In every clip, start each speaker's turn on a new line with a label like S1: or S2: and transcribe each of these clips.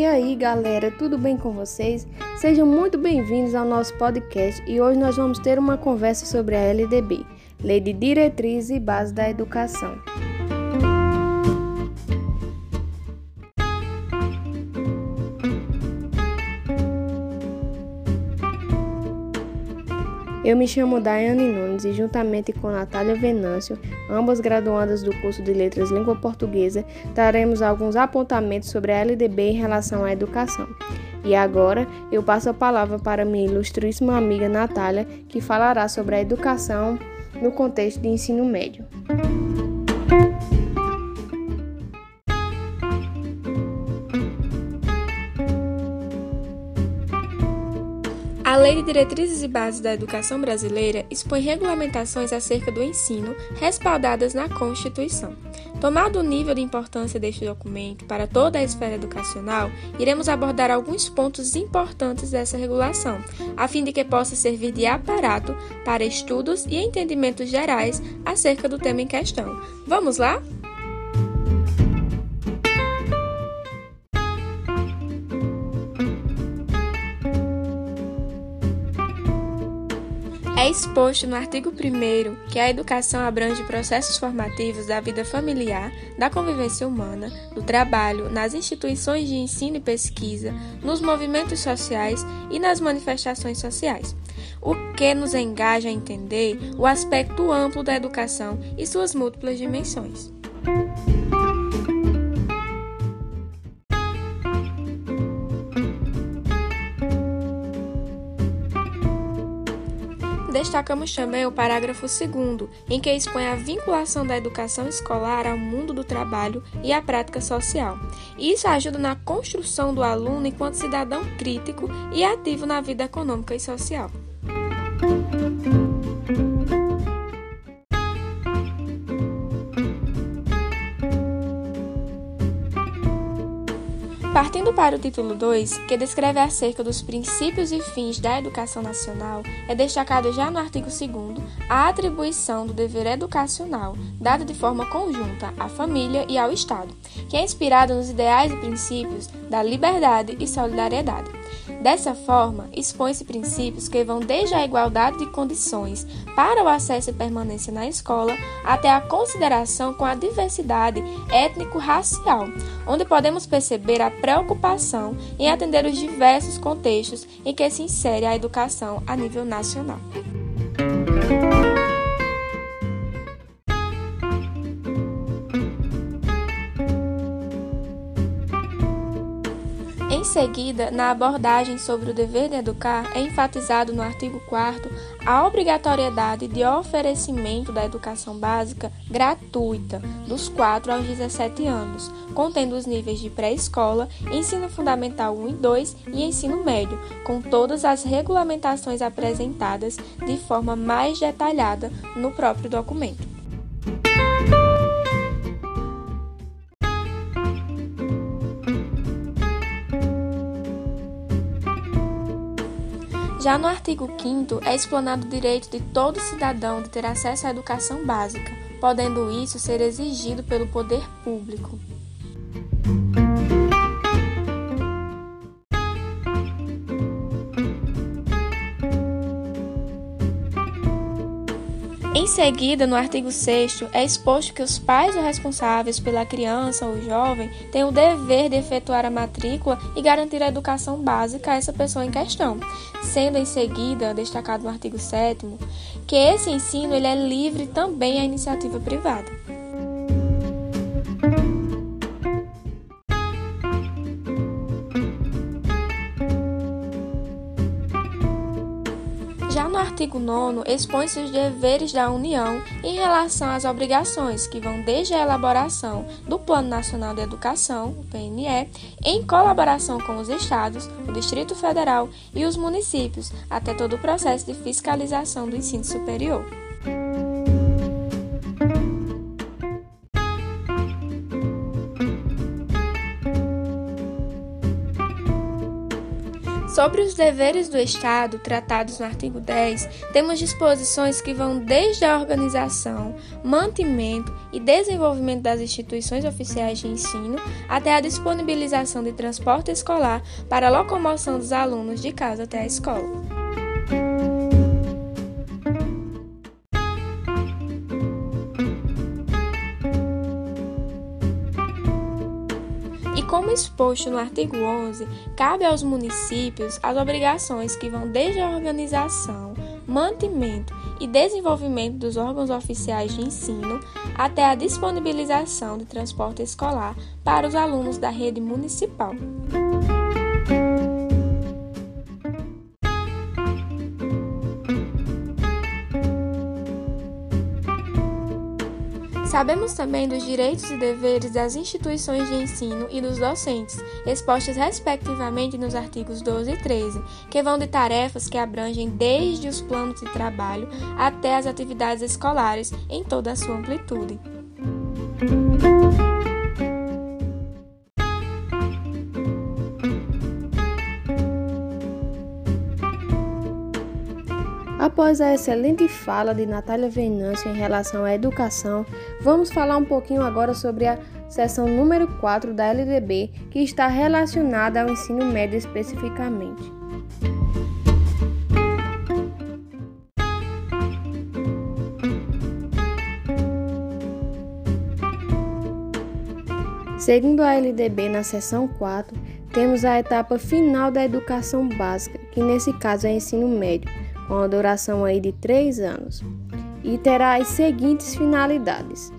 S1: E aí, galera, tudo bem com vocês? Sejam muito bem-vindos ao nosso podcast e hoje nós vamos ter uma conversa sobre a LDB, Lei de Diretrizes e Bases da Educação. Eu me chamo Daiane Nunes e, juntamente com Natália Venâncio, ambas graduandas do curso de Letras Língua Portuguesa, traremos alguns apontamentos sobre a LDB em relação à educação. E agora eu passo a palavra para minha ilustríssima amiga Natália, que falará sobre a educação no contexto de ensino médio.
S2: Lei de Diretrizes e Bases da Educação Brasileira expõe regulamentações acerca do ensino respaldadas na Constituição. Tomado o nível de importância deste documento para toda a esfera educacional, iremos abordar alguns pontos importantes dessa regulação, a fim de que possa servir de aparato para estudos e entendimentos gerais acerca do tema em questão. Vamos lá? É exposto no artigo 1 que a educação abrange processos formativos da vida familiar, da convivência humana, do trabalho, nas instituições de ensino e pesquisa, nos movimentos sociais e nas manifestações sociais. O que nos engaja a entender o aspecto amplo da educação e suas múltiplas dimensões. Destacamos também o parágrafo 2, em que expõe a vinculação da educação escolar ao mundo do trabalho e à prática social. Isso ajuda na construção do aluno enquanto cidadão crítico e ativo na vida econômica e social. Para o título 2, que descreve acerca dos princípios e fins da educação nacional, é destacado já no artigo 2 a atribuição do dever educacional, dado de forma conjunta à família e ao Estado, que é inspirado nos ideais e princípios da liberdade e solidariedade. Dessa forma, expõe-se princípios que vão desde a igualdade de condições para o acesso e permanência na escola até a consideração com a diversidade étnico-racial, onde podemos perceber a preocupação em atender os diversos contextos em que se insere a educação a nível nacional. Seguida, na abordagem sobre o dever de educar, é enfatizado no artigo 4 a obrigatoriedade de oferecimento da educação básica gratuita dos 4 aos 17 anos, contendo os níveis de pré-escola, ensino fundamental 1 e 2 e ensino médio, com todas as regulamentações apresentadas de forma mais detalhada no próprio documento. Já no artigo 5 é explanado o direito de todo cidadão de ter acesso à educação básica, podendo isso ser exigido pelo poder público. Em seguida, no artigo 6 é exposto que os pais ou responsáveis pela criança ou jovem têm o dever de efetuar a matrícula e garantir a educação básica a essa pessoa em questão, sendo em seguida destacado no artigo 7 que esse ensino ele é livre também à iniciativa privada. Artigo 9, expõe-se os deveres da União em relação às obrigações, que vão desde a elaboração do Plano Nacional de Educação, PNE, em colaboração com os estados, o Distrito Federal e os municípios, até todo o processo de fiscalização do ensino superior. Sobre os deveres do Estado, tratados no artigo 10, temos disposições que vão desde a organização, mantimento e desenvolvimento das instituições oficiais de ensino até a disponibilização de transporte escolar para a locomoção dos alunos de casa até a escola. Como exposto no artigo 11, cabe aos municípios as obrigações que vão desde a organização, mantimento e desenvolvimento dos órgãos oficiais de ensino até a disponibilização de transporte escolar para os alunos da rede municipal. Sabemos também dos direitos e deveres das instituições de ensino e dos docentes, expostos respectivamente nos artigos 12 e 13, que vão de tarefas que abrangem desde os planos de trabalho até as atividades escolares em toda a sua amplitude.
S1: Após a excelente fala de Natália Venâncio em relação à educação, vamos falar um pouquinho agora sobre a seção número 4 da LDB, que está relacionada ao ensino médio especificamente. Segundo a LDB, na seção 4, temos a etapa final da educação básica, que nesse caso é ensino médio com a duração aí de três anos, e terá as seguintes finalidades.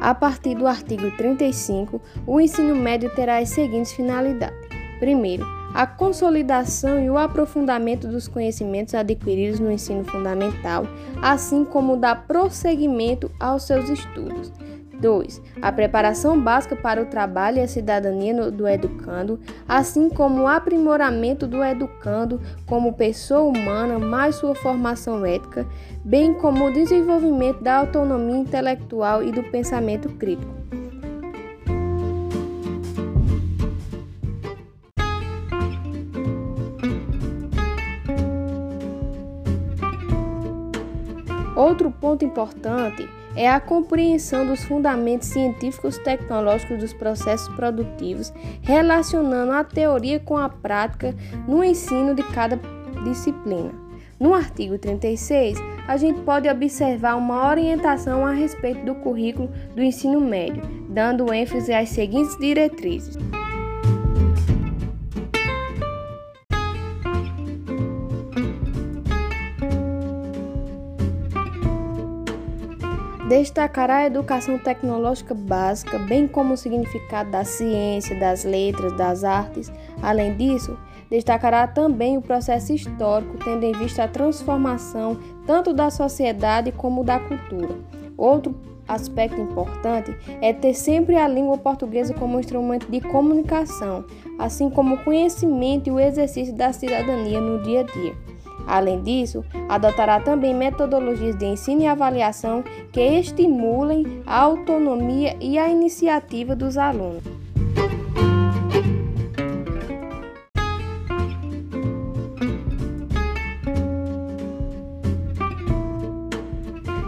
S1: A partir do artigo 35, o ensino médio terá as seguintes finalidades: primeiro, a consolidação e o aprofundamento dos conhecimentos adquiridos no ensino fundamental, assim como dar prosseguimento aos seus estudos. 2. A preparação básica para o trabalho e a cidadania do educando, assim como o aprimoramento do educando como pessoa humana, mais sua formação ética, bem como o desenvolvimento da autonomia intelectual e do pensamento crítico. Outro ponto importante é a compreensão dos fundamentos científicos tecnológicos dos processos produtivos, relacionando a teoria com a prática no ensino de cada disciplina. No artigo 36, a gente pode observar uma orientação a respeito do currículo do ensino médio, dando ênfase às seguintes diretrizes. Destacará a educação tecnológica básica, bem como o significado da ciência, das letras, das artes. Além disso, destacará também o processo histórico, tendo em vista a transformação tanto da sociedade como da cultura. Outro aspecto importante é ter sempre a língua portuguesa como instrumento de comunicação, assim como o conhecimento e o exercício da cidadania no dia a dia. Além disso, adotará também metodologias de ensino e avaliação que estimulem a autonomia e a iniciativa dos alunos.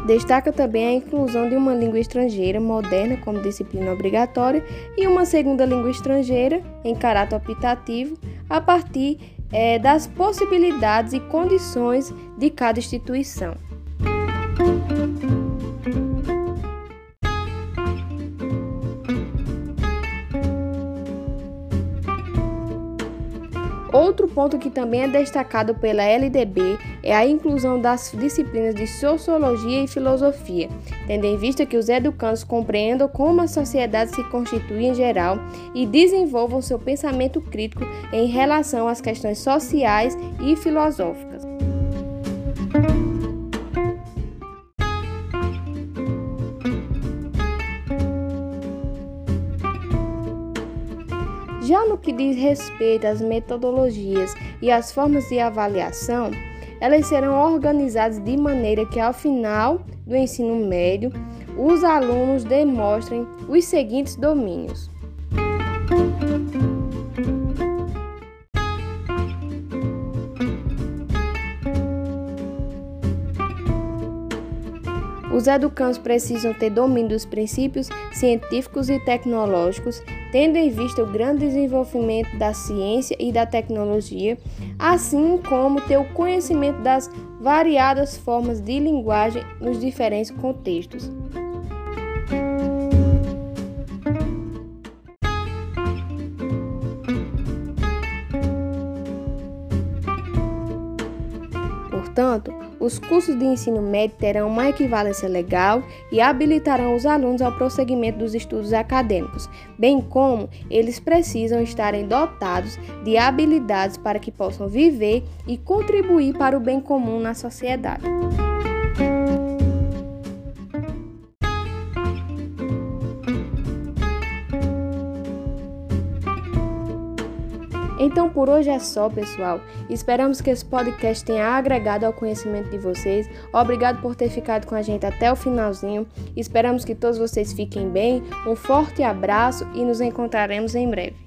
S1: Destaca também a inclusão de uma língua estrangeira moderna como disciplina obrigatória e uma segunda língua estrangeira em caráter optativo a partir é, das possibilidades e condições de cada instituição. Outro ponto que também é destacado pela LDB é a inclusão das disciplinas de sociologia e filosofia, tendo em vista que os educandos compreendam como a sociedade se constitui em geral e desenvolvam seu pensamento crítico em relação às questões sociais e filosóficas. Que diz respeito às metodologias e às formas de avaliação, elas serão organizadas de maneira que, ao final do ensino médio, os alunos demonstrem os seguintes domínios. Os educandos precisam ter domínio dos princípios científicos e tecnológicos, tendo em vista o grande desenvolvimento da ciência e da tecnologia, assim como ter o conhecimento das variadas formas de linguagem nos diferentes contextos. Portanto, os cursos de ensino médio terão uma equivalência legal e habilitarão os alunos ao prosseguimento dos estudos acadêmicos, bem como eles precisam estarem dotados de habilidades para que possam viver e contribuir para o bem comum na sociedade. Então por hoje é só, pessoal. Esperamos que esse podcast tenha agregado ao conhecimento de vocês. Obrigado por ter ficado com a gente até o finalzinho. Esperamos que todos vocês fiquem bem. Um forte abraço e nos encontraremos em breve.